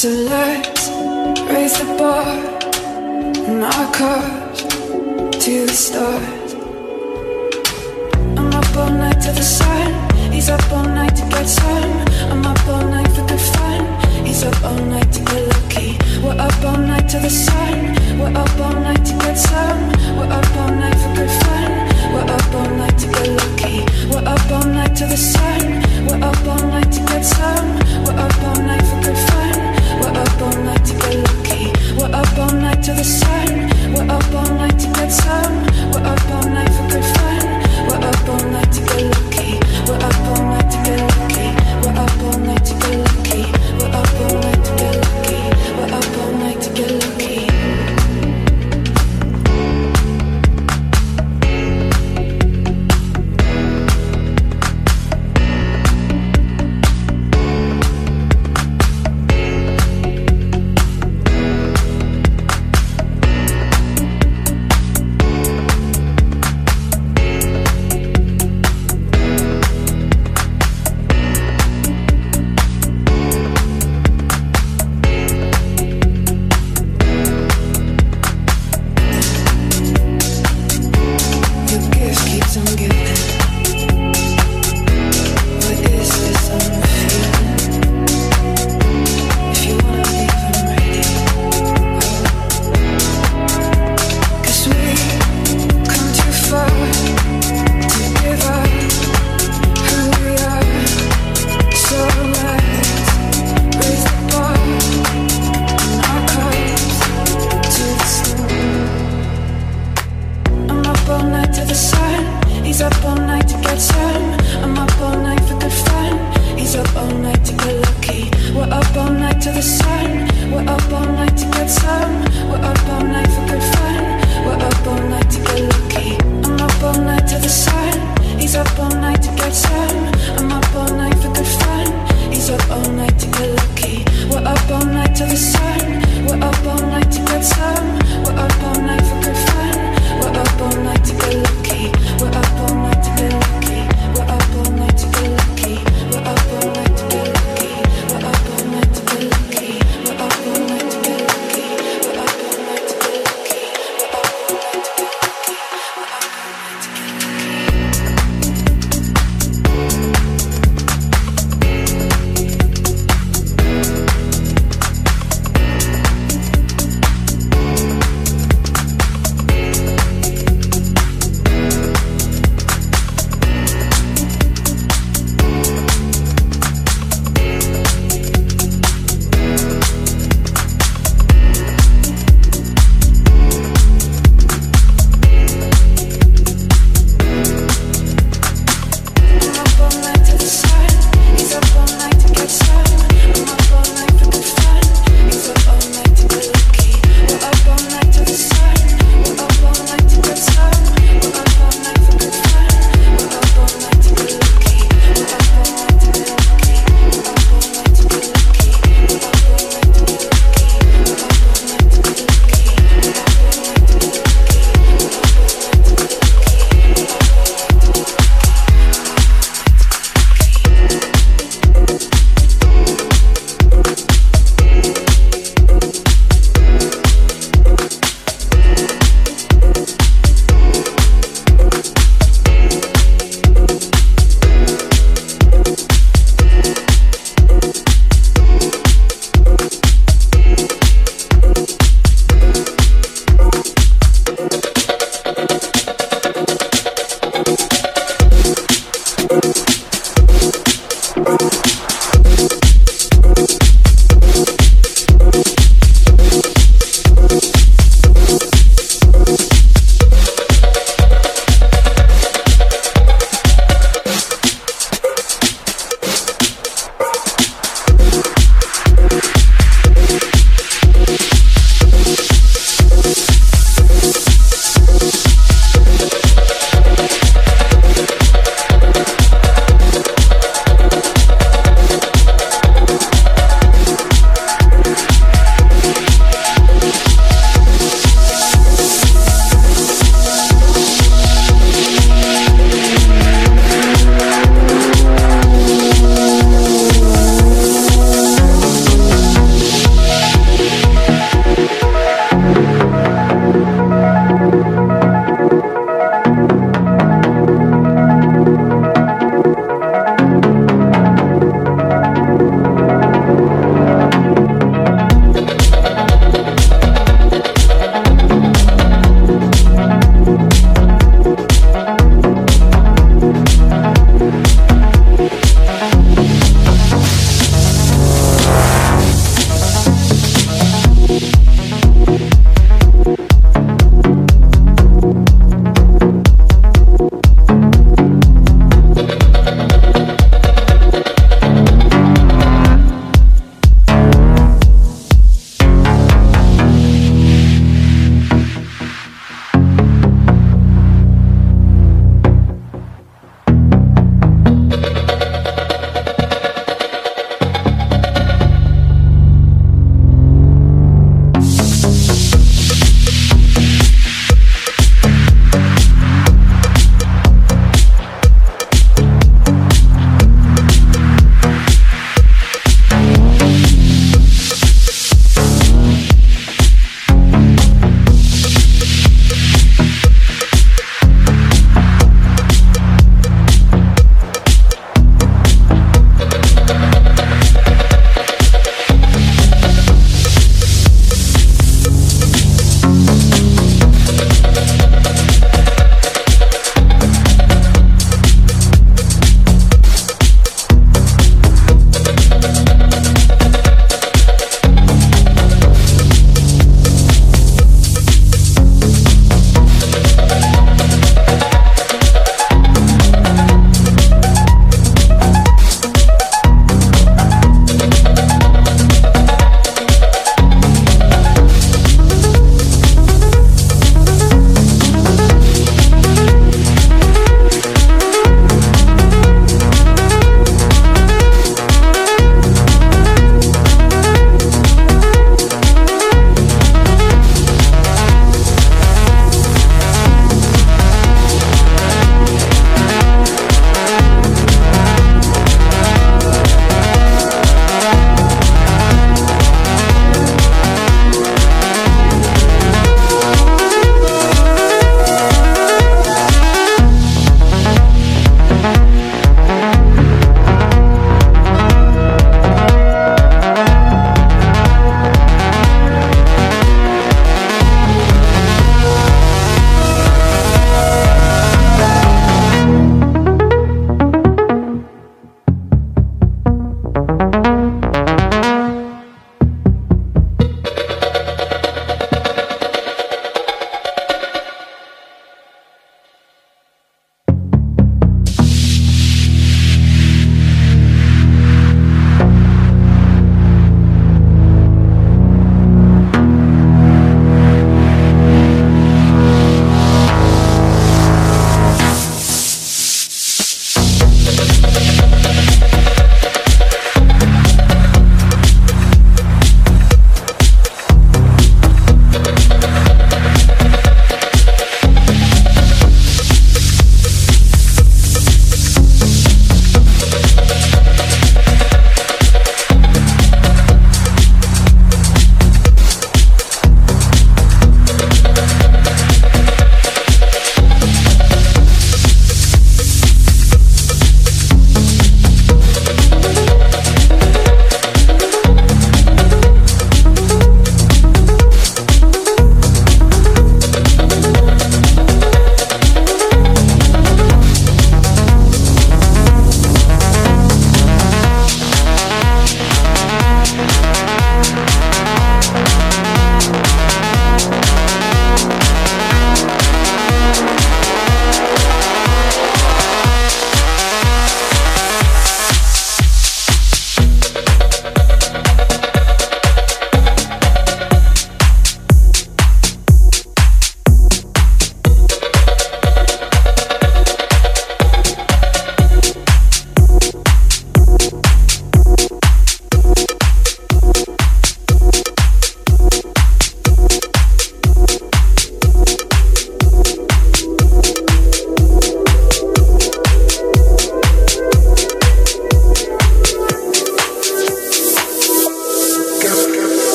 So let's raise the bar and our cars to the stars. I'm up all night to the sun. He's up all night to get some. I'm up all night for good fun. He's up all night to get lucky. We're up all night to the sun. We're up all night to get some. We're up all night for good fun. We're up all night to get lucky. We're up all night to the sun. We're up all night to get some. We're up all night for good fun up all night to get lucky. We're up all night till the sun. We're up all night to get some. We're up all night for good fun. We're up all night to get lucky. keeps on giving. What is this?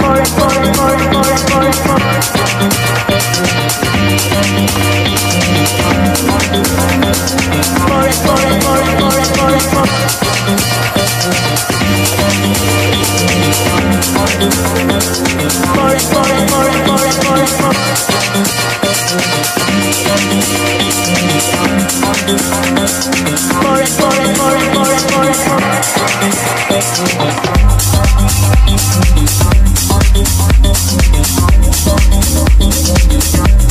More and more Thank you.